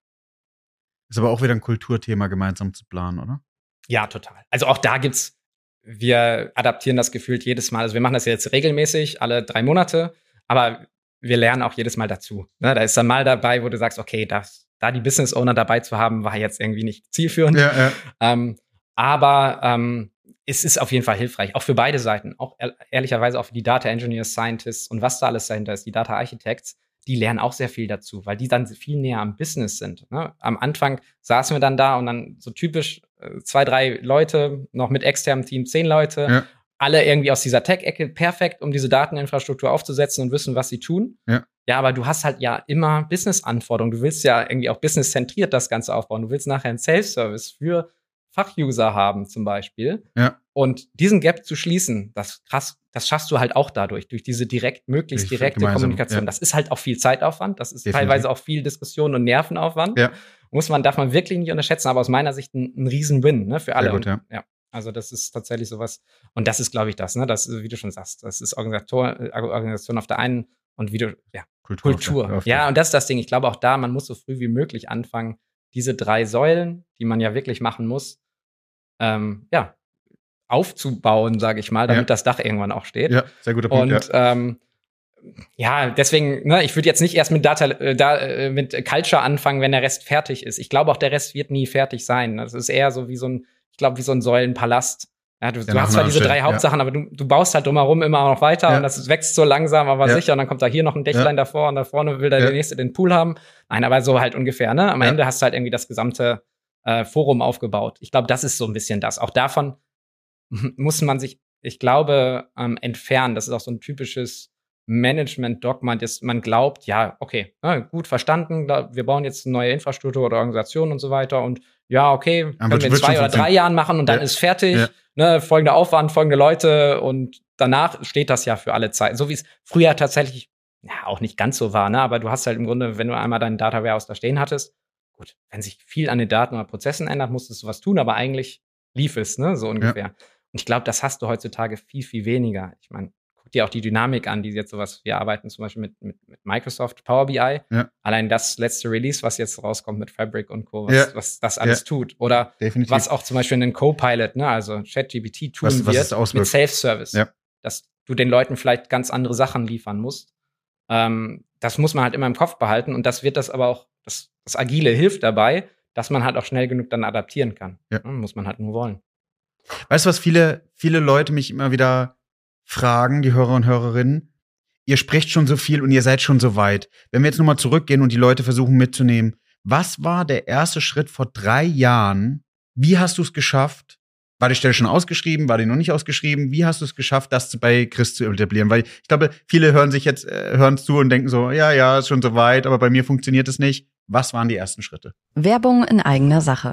Ist aber auch wieder ein Kulturthema, gemeinsam zu planen, oder? Ja, total. Also auch da gibt's, wir adaptieren das gefühlt jedes Mal. Also wir machen das jetzt regelmäßig, alle drei Monate, aber wir lernen auch jedes Mal dazu. Ne? Da ist dann mal dabei, wo du sagst, okay, das da die Business Owner dabei zu haben, war jetzt irgendwie nicht zielführend. Ja, ja. Ähm, aber ähm, es ist auf jeden Fall hilfreich, auch für beide Seiten. Auch ehrlicherweise auch für die Data Engineers, Scientists und was da alles dahinter ist, die Data Architects, die lernen auch sehr viel dazu, weil die dann viel näher am Business sind. Ne? Am Anfang saßen wir dann da und dann so typisch äh, zwei, drei Leute, noch mit externem Team zehn Leute, ja. Alle irgendwie aus dieser Tech-Ecke perfekt, um diese Dateninfrastruktur aufzusetzen und wissen, was sie tun. Ja. Ja, aber du hast halt ja immer Business-Anforderungen. Du willst ja irgendwie auch business-zentriert das Ganze aufbauen. Du willst nachher einen Self-Service für Fachuser haben, zum Beispiel. Ja. Und diesen Gap zu schließen, das krass, das schaffst du halt auch dadurch, durch diese direkt, möglichst direkte Kommunikation. Ja. Das ist halt auch viel Zeitaufwand, das ist Definitiv. teilweise auch viel Diskussion und Nervenaufwand. Ja. Muss man, darf man wirklich nicht unterschätzen, aber aus meiner Sicht ein, ein Riesen-Win, ne, für alle. Gut, ja. ja. Also das ist tatsächlich sowas. Und das ist, glaube ich, das, ne? Das, wie du schon sagst, das ist Organisation, Organisation auf der einen und wie du, ja, Kultur. Kultur. Ja, und das ist das Ding. Ich glaube auch da, man muss so früh wie möglich anfangen, diese drei Säulen, die man ja wirklich machen muss, ähm, ja, aufzubauen, sage ich mal, damit ja. das Dach irgendwann auch steht. Ja, sehr guter Punkt. Und ja. Ähm, ja, deswegen, ne, ich würde jetzt nicht erst mit Data, äh, da, äh, mit Culture anfangen, wenn der Rest fertig ist. Ich glaube auch, der Rest wird nie fertig sein. Das ist eher so wie so ein, ich glaube, wie so ein Säulenpalast. Ja, du, du hast zwar diese drei Hauptsachen, ja. aber du, du baust halt drumherum immer noch weiter ja. und das wächst so langsam, aber sicher. Und dann kommt da hier noch ein Dächlein davor und da vorne will da der nächste den Pool haben. Nein, aber so halt ungefähr, ne? Am Ende hast du halt irgendwie das gesamte äh, Forum aufgebaut. Ich glaube, das ist so ein bisschen das. Auch davon muss man sich, ich glaube, ähm, entfernen. Das ist auch so ein typisches Management-Dogma, dass man glaubt, ja, okay, ne, gut verstanden, wir bauen jetzt eine neue Infrastruktur oder Organisation und so weiter und ja, okay, können wir in zwei oder drei Jahren machen und dann ja. ist fertig, ja. ne, folgender Aufwand, folgende Leute und danach steht das ja für alle Zeit. So wie es früher tatsächlich ja, auch nicht ganz so war, ne, aber du hast halt im Grunde, wenn du einmal deinen Data Warehouse da stehen hattest, gut, wenn sich viel an den Daten oder Prozessen ändert, musstest du was tun, aber eigentlich lief es, ne, so ungefähr. Ja. Und ich glaube, das hast du heutzutage viel, viel weniger. Ich meine, guck dir auch die Dynamik an, die jetzt sowas, wir arbeiten zum Beispiel mit, mit, mit Microsoft Power BI. Ja. Allein das letzte Release, was jetzt rauskommt mit Fabric und Co., was, ja. was das alles ja. tut. Oder Definitiv. was auch zum Beispiel in den Copilot, ne, also ChatGPT tun was, was wird mit Self-Service. Dass du den Leuten vielleicht ganz andere Sachen liefern musst. Ähm, das muss man halt immer im Kopf behalten und das wird das aber auch, das, das Agile hilft dabei, dass man halt auch schnell genug dann adaptieren kann. Ja. Muss man halt nur wollen. Weißt du, was viele, viele Leute mich immer wieder fragen, die Hörer und Hörerinnen? Ihr sprecht schon so viel und ihr seid schon so weit. Wenn wir jetzt nochmal zurückgehen und die Leute versuchen mitzunehmen, was war der erste Schritt vor drei Jahren? Wie hast du es geschafft? War die Stelle schon ausgeschrieben? War die noch nicht ausgeschrieben? Wie hast du es geschafft, das bei Chris zu etablieren? Weil ich glaube, viele hören sich jetzt, äh, hören zu und denken so, ja, ja, ist schon so weit, aber bei mir funktioniert es nicht. Was waren die ersten Schritte? Werbung in eigener Sache.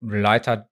Leiter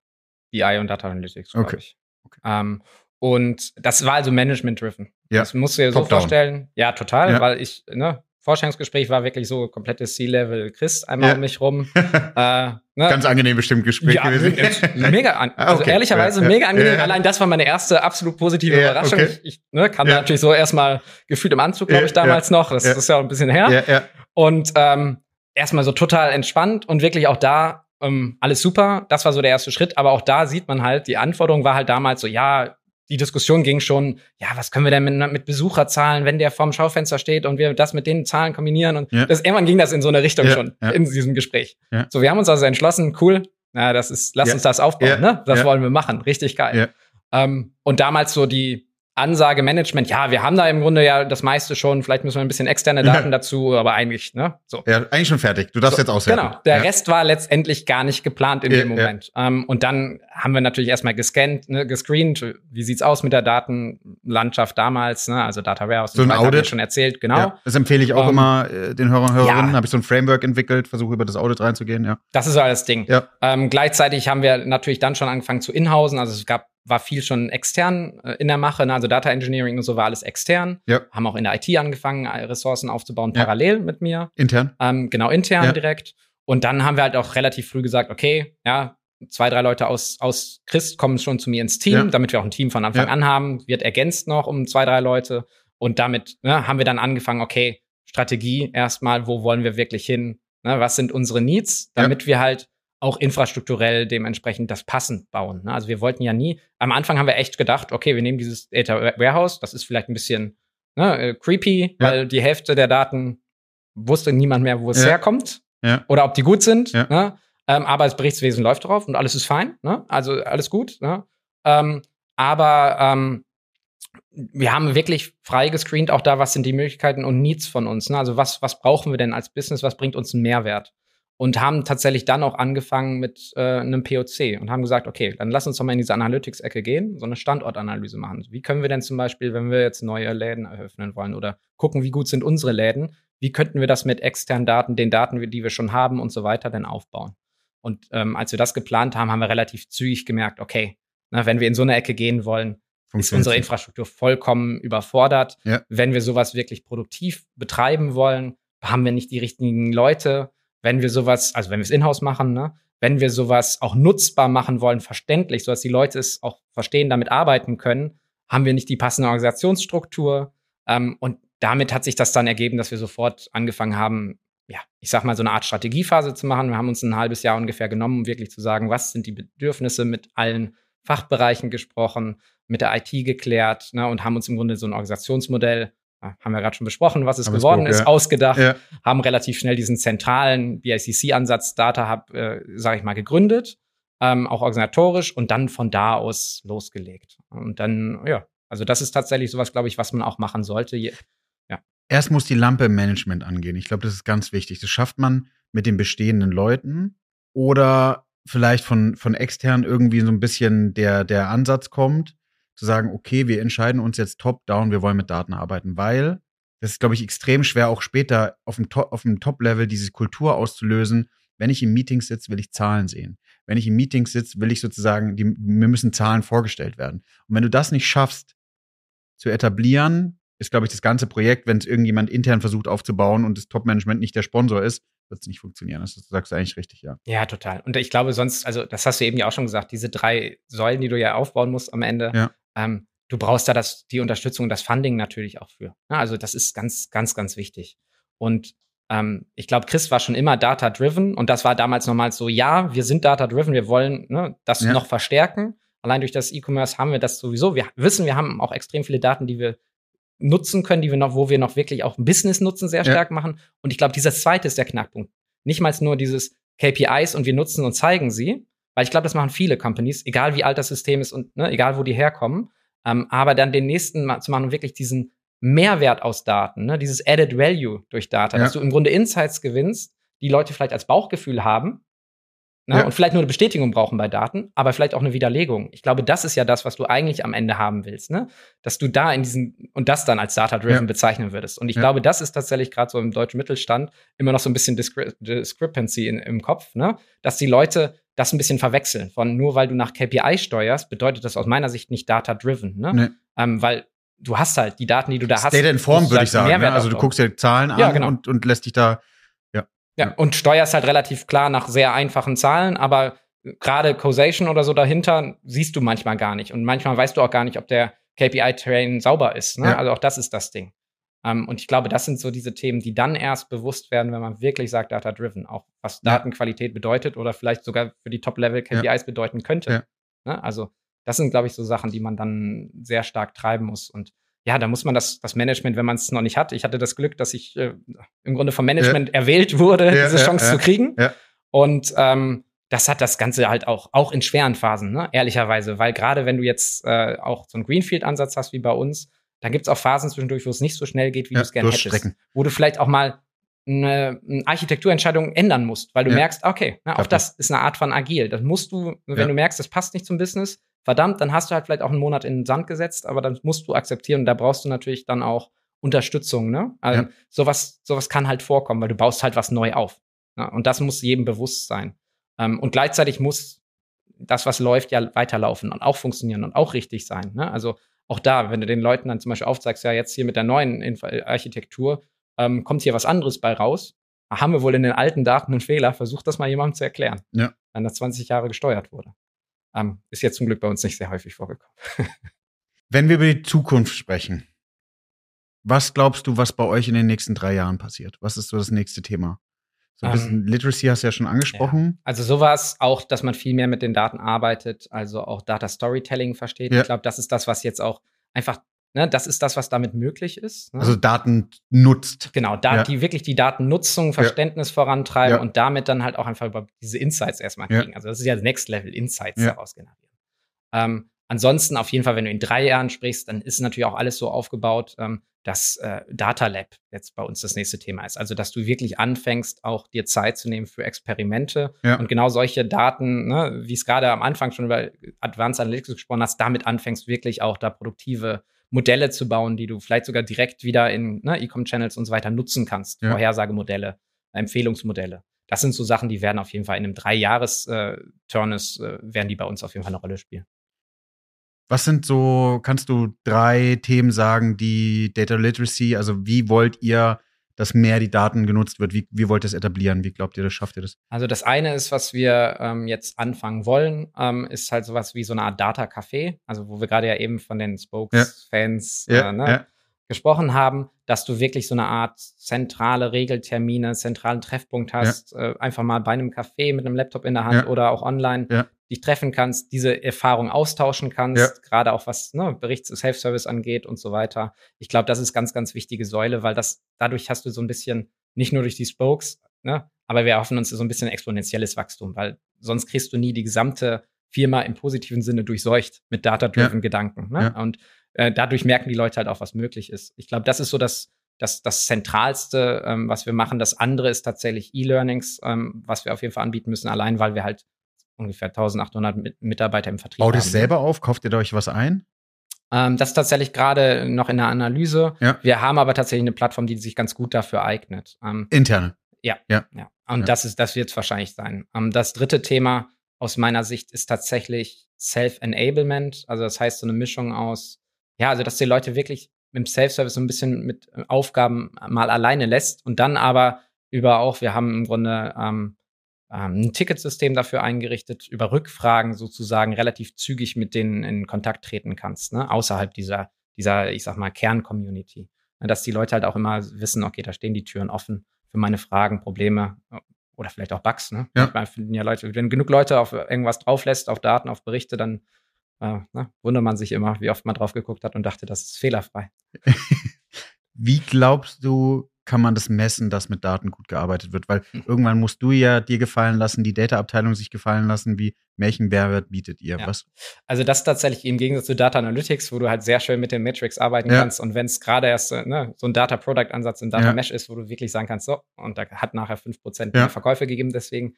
BI und Data Analytics, okay. ich. Okay. Ähm, und das war also Management-driven. Ja. Das musst du dir so Top vorstellen. Down. Ja, total, ja. weil ich, ne, Vorstellungsgespräch war wirklich so komplettes C-Level Chris einmal ja. um mich rum. äh, ne? Ganz angenehm bestimmt Gespräch ja, gewesen. mega an ah, also okay. ehrlicherweise ja, mega angenehm. Allein das war meine erste absolut positive Überraschung. Okay. Ich, ich ne, kam da natürlich so erstmal gefühlt im Anzug, glaube ich, damals noch. Das ist ja auch ein bisschen her. Und ähm, erstmal so total entspannt und wirklich auch da ähm, alles super, das war so der erste Schritt, aber auch da sieht man halt, die Anforderung war halt damals so, ja, die Diskussion ging schon, ja, was können wir denn mit, mit Besucherzahlen, wenn der vorm Schaufenster steht und wir das mit den Zahlen kombinieren und ja. das, irgendwann ging das in so eine Richtung ja, schon ja. in diesem Gespräch. So, wir haben uns also entschlossen, cool, na, das ist, lass uns das aufbauen, ne? Das wollen wir machen, richtig geil. Ähm, und damals so die, Ansage Management, ja, wir haben da im Grunde ja das meiste schon, vielleicht müssen wir ein bisschen externe Daten ja. dazu, aber eigentlich, ne? So. Ja, eigentlich schon fertig. Du darfst so, jetzt auswerten. Genau. Der ja. Rest war letztendlich gar nicht geplant in ja, dem Moment. Ähm, und dann haben wir natürlich erstmal gescannt, ne, gescreent, wie sieht's aus mit der Datenlandschaft damals, ne? Also Data Warehouse, so ein Audit schon erzählt, genau. das empfehle ich auch um, ähm, immer äh, den Hörern und Hörerinnen. Habe ich so ein Framework entwickelt, versuche über das Audit reinzugehen, ja. Das ist so alles Ding. Ja. Ähm, gleichzeitig haben wir natürlich dann schon angefangen zu inhausen, also es gab war viel schon extern äh, in der Mache, ne? also Data Engineering und so war alles extern. Ja. Haben auch in der IT angefangen, äh, Ressourcen aufzubauen, parallel ja. mit mir. Intern? Ähm, genau, intern ja. direkt. Und dann haben wir halt auch relativ früh gesagt, okay, ja, zwei, drei Leute aus, aus Christ kommen schon zu mir ins Team, damit wir auch ein Team von Anfang an haben, wird ergänzt noch um zwei, drei Leute. Und damit ne, haben wir dann angefangen, okay, Strategie erstmal, wo wollen wir wirklich hin? Ne, was sind unsere Needs, damit wir halt auch infrastrukturell dementsprechend das passend bauen. Ne? Also wir wollten ja nie, am Anfang haben wir echt gedacht, okay, wir nehmen dieses Data Warehouse, das ist vielleicht ein bisschen ne, äh, creepy, ja. weil die Hälfte der Daten wusste niemand mehr, wo es ja. herkommt ja. oder ob die gut sind. Ne? Ähm, aber das Berichtswesen läuft drauf und alles ist fein, ne? also alles gut. Ne? Ähm, aber ähm, wir haben wirklich frei gescreent auch da, was sind die Möglichkeiten und Needs von uns. Ne? Also was, was brauchen wir denn als Business, was bringt uns einen Mehrwert? Und haben tatsächlich dann auch angefangen mit äh, einem POC und haben gesagt, okay, dann lass uns doch mal in diese Analytics-Ecke gehen, so eine Standortanalyse machen. Wie können wir denn zum Beispiel, wenn wir jetzt neue Läden eröffnen wollen oder gucken, wie gut sind unsere Läden, wie könnten wir das mit externen Daten, den Daten, die wir schon haben und so weiter, denn aufbauen? Und ähm, als wir das geplant haben, haben wir relativ zügig gemerkt, okay, na, wenn wir in so eine Ecke gehen wollen, ist unsere Infrastruktur vollkommen überfordert. Ja. Wenn wir sowas wirklich produktiv betreiben wollen, haben wir nicht die richtigen Leute. Wenn wir sowas, also wenn wir es in-house machen, ne, wenn wir sowas auch nutzbar machen wollen, verständlich, sodass die Leute es auch verstehen, damit arbeiten können, haben wir nicht die passende Organisationsstruktur. Ähm, und damit hat sich das dann ergeben, dass wir sofort angefangen haben, ja, ich sag mal, so eine Art Strategiephase zu machen. Wir haben uns ein halbes Jahr ungefähr genommen, um wirklich zu sagen, was sind die Bedürfnisse mit allen Fachbereichen gesprochen, mit der IT geklärt ne, und haben uns im Grunde so ein Organisationsmodell, haben wir gerade schon besprochen, was es haben geworden ist, ja. ausgedacht, ja. haben relativ schnell diesen zentralen BICC-Ansatz Data Hub, äh, sage ich mal, gegründet, ähm, auch organisatorisch und dann von da aus losgelegt. Und dann, ja, also das ist tatsächlich sowas, glaube ich, was man auch machen sollte. Ja. Erst muss die Lampe im Management angehen. Ich glaube, das ist ganz wichtig. Das schafft man mit den bestehenden Leuten oder vielleicht von, von extern irgendwie so ein bisschen der, der Ansatz kommt, zu sagen, okay, wir entscheiden uns jetzt top-down, wir wollen mit Daten arbeiten, weil das ist, glaube ich, extrem schwer, auch später auf dem, auf dem Top-Level diese Kultur auszulösen. Wenn ich im Meeting sitze, will ich Zahlen sehen. Wenn ich im Meeting sitze, will ich sozusagen, die, mir müssen Zahlen vorgestellt werden. Und wenn du das nicht schaffst, zu etablieren, ist, glaube ich, das ganze Projekt, wenn es irgendjemand intern versucht aufzubauen und das Top-Management nicht der Sponsor ist, wird es nicht funktionieren. Das sagst du eigentlich richtig, ja. Ja, total. Und ich glaube sonst, also das hast du eben ja auch schon gesagt, diese drei Säulen, die du ja aufbauen musst am Ende, ja. Ähm, du brauchst da das, die Unterstützung, das Funding natürlich auch für. Ja, also das ist ganz, ganz, ganz wichtig. Und ähm, ich glaube, Chris war schon immer data-driven und das war damals nochmal so, ja, wir sind data-driven, wir wollen ne, das ja. noch verstärken. Allein durch das E-Commerce haben wir das sowieso. Wir wissen, wir haben auch extrem viele Daten, die wir nutzen können, die wir noch, wo wir noch wirklich auch Business-Nutzen sehr stark ja. machen. Und ich glaube, dieser zweite ist der Knackpunkt. Nicht mal nur dieses KPIs und wir nutzen und zeigen sie, weil ich glaube, das machen viele Companies, egal wie alt das System ist und ne, egal wo die herkommen. Ähm, aber dann den nächsten mal zu machen und wirklich diesen Mehrwert aus Daten, ne, dieses Added Value durch Data, ja. dass du im Grunde Insights gewinnst, die Leute vielleicht als Bauchgefühl haben, Ne? Ja. Und vielleicht nur eine Bestätigung brauchen bei Daten, aber vielleicht auch eine Widerlegung. Ich glaube, das ist ja das, was du eigentlich am Ende haben willst, ne? Dass du da in diesen und das dann als Data-Driven ja. bezeichnen würdest. Und ich glaube, das ist tatsächlich gerade so im deutschen Mittelstand immer noch so ein bisschen Discre Discrepancy in, im Kopf, ne? Dass die Leute das ein bisschen verwechseln. Von nur weil du nach KPI steuerst, bedeutet das aus meiner Sicht nicht Data-Driven, ne? Nee. Ähm, weil du hast halt die Daten, die du da hast. Data informed, würde ich sagen. Ne? Also du guckst dir Zahlen an genau. und, und lässt dich da ja, und steuerst halt relativ klar nach sehr einfachen Zahlen, aber gerade Causation oder so dahinter siehst du manchmal gar nicht. Und manchmal weißt du auch gar nicht, ob der KPI-Train sauber ist. Ne? Ja. Also auch das ist das Ding. Ähm, und ich glaube, das sind so diese Themen, die dann erst bewusst werden, wenn man wirklich sagt, Data-Driven, auch was ja. Datenqualität bedeutet oder vielleicht sogar für die Top-Level-KPIs ja. bedeuten könnte. Ne? Also das sind, glaube ich, so Sachen, die man dann sehr stark treiben muss. Und ja, da muss man das, das Management, wenn man es noch nicht hat. Ich hatte das Glück, dass ich äh, im Grunde vom Management ja. erwählt wurde, ja, diese Chance ja, zu kriegen. Und ähm, das hat das Ganze halt auch, auch in schweren Phasen, ne? ehrlicherweise. Weil gerade wenn du jetzt äh, auch so einen Greenfield-Ansatz hast wie bei uns, dann gibt es auch Phasen zwischendurch, wo es nicht so schnell geht, wie du es gerne hättest. Wo du vielleicht auch mal eine, eine Architekturentscheidung ändern musst, weil du merkst, okay, na, auch das ist eine Art von agil. Das musst du, wenn du merkst, das passt nicht zum Business, verdammt, dann hast du halt vielleicht auch einen Monat in den Sand gesetzt, aber dann musst du akzeptieren. Da brauchst du natürlich dann auch Unterstützung, ne? Also ja. sowas, sowas kann halt vorkommen, weil du baust halt was neu auf. Ne? Und das muss jedem bewusst sein. Ähm, und gleichzeitig muss das, was läuft, ja weiterlaufen und auch funktionieren und auch richtig sein. Ne? Also auch da, wenn du den Leuten dann zum Beispiel aufzeigst, ja, jetzt hier mit der neuen Inf Architektur ähm, kommt hier was anderes bei raus, haben wir wohl in den alten Daten einen Fehler, versuch das mal jemandem zu erklären, ja. wenn das 20 Jahre gesteuert wurde. Ähm, ist jetzt zum Glück bei uns nicht sehr häufig vorgekommen. Wenn wir über die Zukunft sprechen, was glaubst du, was bei euch in den nächsten drei Jahren passiert? Was ist so das nächste Thema? So ein bisschen um, ähm, Literacy hast du ja schon angesprochen. Ja. Also sowas auch, dass man viel mehr mit den Daten arbeitet, also auch Data Storytelling versteht. Ja. Ich glaube, das ist das, was jetzt auch einfach Ne, das ist das, was damit möglich ist. Ne? Also Daten nutzt. Genau, da, ja. die wirklich die Datennutzung, Verständnis vorantreiben und damit dann halt auch einfach über diese Insights erstmal kriegen. Also das ist ja Next Level Insights daraus generieren. Ähm, ansonsten auf jeden Fall, wenn du in drei Jahren sprichst, dann ist natürlich auch alles so aufgebaut, ähm, dass äh, Data Lab jetzt bei uns das nächste Thema ist. Also dass du wirklich anfängst, auch dir Zeit zu nehmen für Experimente und genau solche Daten, ne, wie es gerade am Anfang schon über Advanced Analytics gesprochen hast, damit anfängst, wirklich auch da produktive Modelle zu bauen, die du vielleicht sogar direkt wieder in ne, E-Com-Channels und so weiter nutzen kannst. Ja. Vorhersagemodelle, Empfehlungsmodelle. Das sind so Sachen, die werden auf jeden Fall in einem Drei-Jahres-Turnus, äh, werden die bei uns auf jeden Fall eine Rolle spielen. Was sind so, kannst du drei Themen sagen, die Data Literacy, also wie wollt ihr, dass mehr die Daten genutzt wird? Wie, wie wollt ihr das etablieren? Wie glaubt ihr, das schafft ihr das? Also das eine ist, was wir ähm, jetzt anfangen wollen, ähm, ist halt sowas wie so eine Art Data-Café, also wo wir gerade ja eben von den Spokes-Fans ja. äh, ne, ja gesprochen haben, dass du wirklich so eine Art zentrale Regeltermine, zentralen Treffpunkt hast, ja. äh, einfach mal bei einem Café mit einem Laptop in der Hand ja. oder auch online ja. dich treffen kannst, diese Erfahrung austauschen kannst, gerade auch was ne, Berichts- Self-Service angeht und so weiter. Ich glaube, das ist ganz, ganz wichtige Säule, weil das dadurch hast du so ein bisschen nicht nur durch die Spokes, ne, aber wir hoffen uns so ein bisschen exponentielles Wachstum, weil sonst kriegst du nie die gesamte Firma im positiven Sinne durchseucht mit data-driven Gedanken. Ne? Und äh, dadurch merken die Leute halt auch, was möglich ist. Ich glaube, das ist so das, das, das Zentralste, ähm, was wir machen. Das andere ist tatsächlich E-Learnings, ähm, was wir auf jeden Fall anbieten müssen, allein weil wir halt ungefähr 1800 Mitarbeiter im Vertrieb Baut haben. Baut ihr selber auf? Kauft ihr euch was ein? Ähm, das ist tatsächlich gerade noch in der Analyse. Ja. Wir haben aber tatsächlich eine Plattform, die sich ganz gut dafür eignet. Ähm, Interne. Ja. ja. ja. Und ja. das ist, das wird es wahrscheinlich sein. Ähm, das dritte Thema aus meiner Sicht ist tatsächlich Self-Enablement. Also das heißt so eine Mischung aus ja, also dass die Leute wirklich mit dem Self-Service so ein bisschen mit äh, Aufgaben mal alleine lässt und dann aber über auch, wir haben im Grunde ähm, ähm, ein Ticketsystem dafür eingerichtet, über Rückfragen sozusagen relativ zügig mit denen in Kontakt treten kannst, ne? außerhalb dieser, dieser, ich sag mal, Kern-Community. Ne, dass die Leute halt auch immer wissen, okay, da stehen die Türen offen für meine Fragen, Probleme äh, oder vielleicht auch Bugs. Ne? Ja. Manchmal finden ja Leute, wenn genug Leute auf irgendwas drauflässt, auf Daten, auf Berichte, dann äh, na, wundert man sich immer, wie oft man drauf geguckt hat und dachte, das ist fehlerfrei. wie glaubst du, kann man das messen, dass mit Daten gut gearbeitet wird? Weil hm. irgendwann musst du ja dir gefallen lassen, die Data-Abteilung sich gefallen lassen, wie welchen Mehrwert bietet ihr? Ja. Was? Also das tatsächlich im Gegensatz zu Data Analytics, wo du halt sehr schön mit den Metrics arbeiten ja. kannst und wenn es gerade erst äh, ne, so ein Data-Product-Ansatz im Data Mesh ist, wo du wirklich sagen kannst, so, und da hat nachher 5% mehr Verkäufe gegeben, deswegen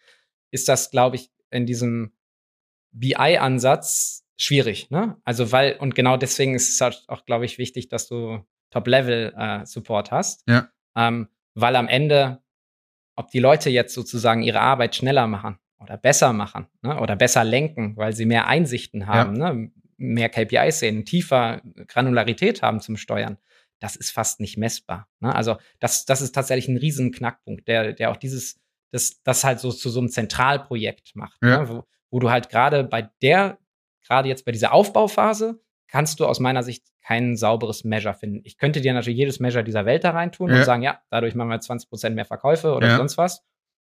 ist das, glaube ich, in diesem BI-Ansatz schwierig, ne? Also weil, und genau deswegen ist es halt auch, glaube ich, wichtig, dass du Top-Level-Support äh, hast. Ja. Ähm, weil am Ende, ob die Leute jetzt sozusagen ihre Arbeit schneller machen oder besser machen ne? oder besser lenken, weil sie mehr Einsichten haben, ja. ne? mehr KPIs sehen, tiefer Granularität haben zum Steuern, das ist fast nicht messbar. Ne? Also das, das ist tatsächlich ein riesen Knackpunkt, der, der auch dieses, das, das halt so zu so einem Zentralprojekt macht, ja. ne? wo, wo du halt gerade bei der gerade jetzt bei dieser Aufbauphase kannst du aus meiner Sicht kein sauberes Measure finden. Ich könnte dir natürlich jedes Measure dieser Welt da reintun ja. und sagen, ja, dadurch machen wir 20 Prozent mehr Verkäufe oder ja. sonst was.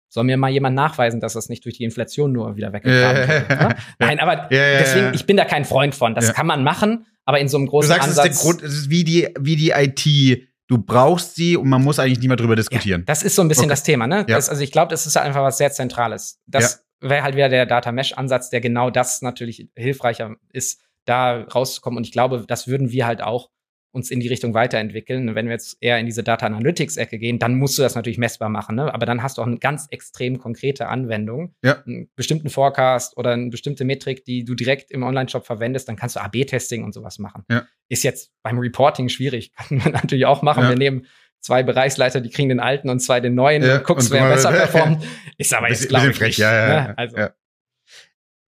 Soll mir mal jemand nachweisen, dass das nicht durch die Inflation nur wieder weggetragen wird. Ne? Nein, aber deswegen, ich bin da kein Freund von. Das kann man machen, aber in so einem großen du sagst, Ansatz. Es ist, der Grund, es ist wie die, wie die IT. Du brauchst sie und man muss eigentlich nicht mehr drüber diskutieren. Ja, das ist so ein bisschen okay. das Thema, ne? Das, also ich glaube, das ist einfach was sehr Zentrales. Das wäre halt wieder der Data Mesh Ansatz, der genau das natürlich hilfreicher ist, da rauszukommen. Und ich glaube, das würden wir halt auch uns in die Richtung weiterentwickeln. Wenn wir jetzt eher in diese Data Analytics Ecke gehen, dann musst du das natürlich messbar machen. Ne? Aber dann hast du auch eine ganz extrem konkrete Anwendung, ja. einen bestimmten Forecast oder eine bestimmte Metrik, die du direkt im Online-Shop verwendest. Dann kannst du AB-Testing und sowas machen. Ja. Ist jetzt beim Reporting schwierig, kann man natürlich auch machen. Ja. Wir nehmen zwei Bereichsleiter, die kriegen den alten und zwei den neuen ja, und guckst, und wer besser performt. Ist aber jetzt, glaube ich, frech, nicht, ja, ja, ne? also. ja.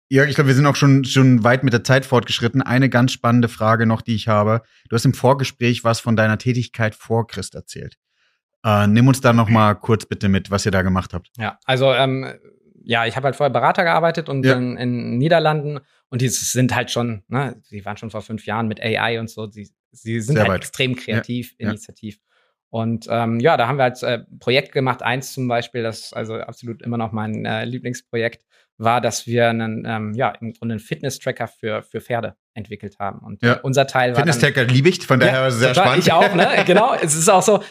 Jörg, ich glaube, wir sind auch schon, schon weit mit der Zeit fortgeschritten. Eine ganz spannende Frage noch, die ich habe. Du hast im Vorgespräch was von deiner Tätigkeit vor Christ erzählt. Äh, nimm uns da noch mal kurz bitte mit, was ihr da gemacht habt. Ja, also ähm, ja, ich habe halt vorher Berater gearbeitet und ja. in, in Niederlanden und die sind halt schon, ne, die waren schon vor fünf Jahren mit AI und so, sie, sie sind Sehr halt weit. extrem kreativ, ja. initiativ. Und ähm, ja, da haben wir halt äh, Projekt gemacht. Eins zum Beispiel, das also absolut immer noch mein äh, Lieblingsprojekt war, dass wir einen, ähm, ja, im Grunde einen Fitness-Tracker für, für Pferde entwickelt haben. Und ja. äh, unser Teil war. Fitness-Tracker liebe ich, von daher ja, sehr spannend. Ich auch, ne? genau. Es ist auch so,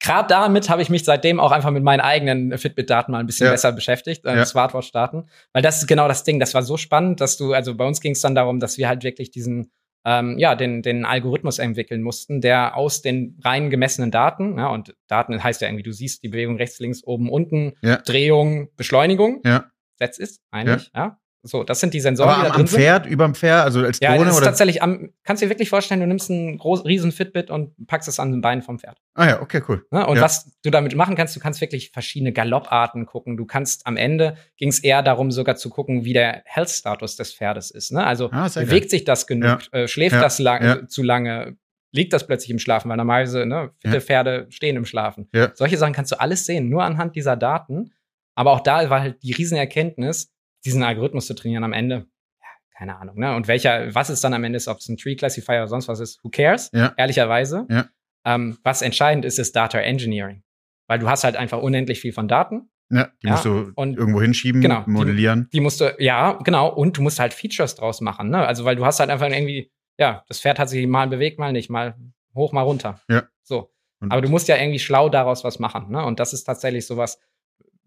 gerade damit habe ich mich seitdem auch einfach mit meinen eigenen Fitbit-Daten mal ein bisschen ja. besser beschäftigt, äh, ja. Smartwatch-Daten. Weil das ist genau das Ding. Das war so spannend, dass du, also bei uns ging es dann darum, dass wir halt wirklich diesen ähm, ja, den, den Algorithmus entwickeln mussten, der aus den rein gemessenen Daten, ja, und Daten heißt ja irgendwie, du siehst die Bewegung rechts, links, oben, unten, ja. Drehung, Beschleunigung. Ja. That's ist eigentlich, ja. ja. So, das sind die Sensoren, Aber die am, am Pferd, überm Pferd, also als sind. Ja, Drohne das ist oder? tatsächlich am, kannst du dir wirklich vorstellen, du nimmst einen groß, riesen Fitbit und packst es an den Beinen vom Pferd. Ah ja, okay, cool. Ne? Und Ja. was du damit machen kannst, du kannst wirklich verschiedene Galopparten gucken. Du kannst am Ende ging es eher darum, sogar zu gucken, wie der Health-Status des Pferdes ist. Ne? Also Ah, bewegt sich das genug, äh, schläft Ja. das lang, Ja. zu lange, liegt das plötzlich im Schlafen, weil normalerweise ne, fitte Ja. Pferde stehen im Schlafen. Ja. Solche Sachen kannst du alles sehen, nur anhand dieser Daten. Aber auch da war halt die Riesenerkenntnis, diesen Algorithmus zu trainieren am Ende. Ja, keine Ahnung, ne? Und welcher, was es dann am Ende ist, ob es ein Tree Classifier oder sonst was ist, who cares? Ja. Ehrlicherweise. Ja. Ähm, was entscheidend ist, ist Data Engineering. Weil du hast halt einfach unendlich viel von Daten. Ja, die musst du und- irgendwo hinschieben, Genau, die- modellieren. Die musst du, ja, genau, und du musst halt Features draus machen, ne? Also, weil du hast halt einfach irgendwie, ja, das Pferd hat sich mal bewegt, mal nicht, mal hoch, mal runter. Ja. So. Und- Aber du musst ja irgendwie schlau daraus was machen, ne? Und das ist tatsächlich sowas,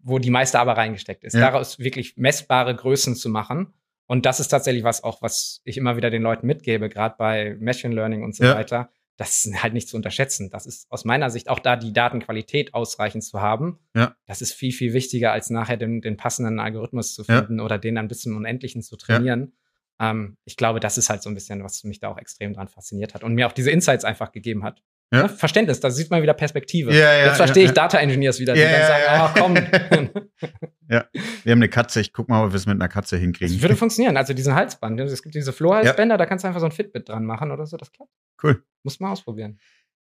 wo die meiste Arbeit reingesteckt ist, Ja. daraus wirklich messbare Größen zu machen. Und das ist tatsächlich was auch, was ich immer wieder den Leuten mitgebe, gerade bei Machine Learning und so Ja. weiter. Das ist halt nicht zu unterschätzen. Das ist aus meiner Sicht auch da die Datenqualität ausreichend zu haben. Ja. Das ist viel, viel wichtiger, als nachher den, den passenden Algorithmus zu finden oder den dann bis zum Unendlichen zu trainieren. Ähm, ich glaube, das ist halt so ein bisschen, was mich da auch extrem dran fasziniert hat und mir auch diese Insights einfach gegeben hat. Ja. Ne? Verständnis, da sieht man wieder Perspektive. Ja, ja, Jetzt verstehe ja, ich Data Engineers wieder, die Ja, dann ja, sagen, ja. ah, komm. Wir haben eine Katze, ich guck mal, ob wir es mit einer Katze hinkriegen. Das würde funktionieren. Also diesen Halsband. Es gibt diese Flohhalsbänder, da kannst du einfach so ein Fitbit dran machen oder so. Das klappt. Cool. Muss man ausprobieren.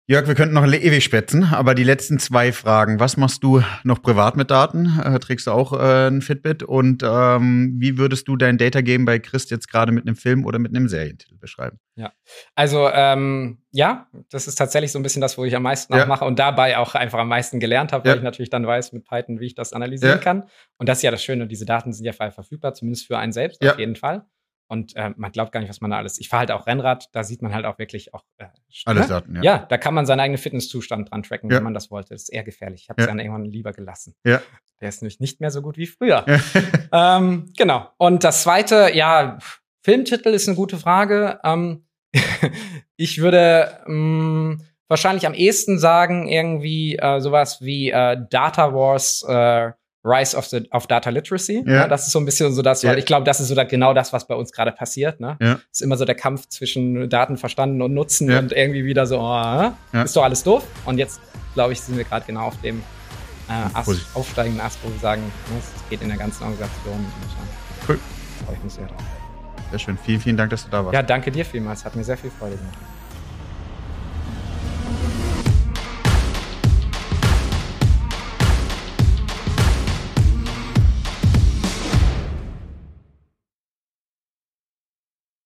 Jörg, wir könnten noch ewig spätzen, aber die letzten zwei Fragen. Was machst du noch privat mit Daten? Äh, trägst du auch äh, ein Fitbit? Und ähm, wie würdest du dein Data Game bei Chris jetzt gerade mit einem Film oder mit einem Serientitel beschreiben? Also, ähm, ja, das ist tatsächlich so ein bisschen das, wo ich am meisten Ja. mache und dabei auch einfach am meisten gelernt habe, weil Ja. ich natürlich dann weiß mit Python, wie ich das analysieren Ja. kann. Und das ist ja das Schöne, diese Daten sind ja frei verfügbar, zumindest für einen selbst, Ja. auf jeden Fall. Und äh, man glaubt gar nicht, was man da alles. Ich fahre halt auch Rennrad, da sieht man halt auch wirklich auch. Äh, Alles ne? Daten, ja. Ja, da kann man seinen eigenen Fitnesszustand dran tracken, Ja. wenn man das wollte. Das ist eher gefährlich. Ich habe es Ja. dann irgendwann lieber gelassen. Ja. Der ist nämlich nicht mehr so gut wie früher. ähm, genau. Und das zweite, ja, Filmtitel ist eine gute Frage. Ähm, ich würde mh, wahrscheinlich am ehesten sagen, irgendwie äh, sowas wie äh, Data Wars äh, Rise of, the, of Data Literacy. Ja. Ja. das ist so ein bisschen so das, weil Ja. ich glaube, das ist so da, genau das, was bei uns gerade passiert. Ne? Ja. ist immer so der Kampf zwischen Daten verstanden und Nutzen Ja. und irgendwie wieder so, oh, ist doch alles doof. Und jetzt, glaube ich, sind wir gerade genau auf dem äh, Ast, aufsteigenden Ast, wo wir sagen, ne, es geht in der ganzen Organisation. Und, Cool. freue ich mich sehr drauf. Sehr schön. Vielen, vielen Dank, dass du da warst. Ja, danke dir vielmals. Hat mir sehr viel Freude gemacht.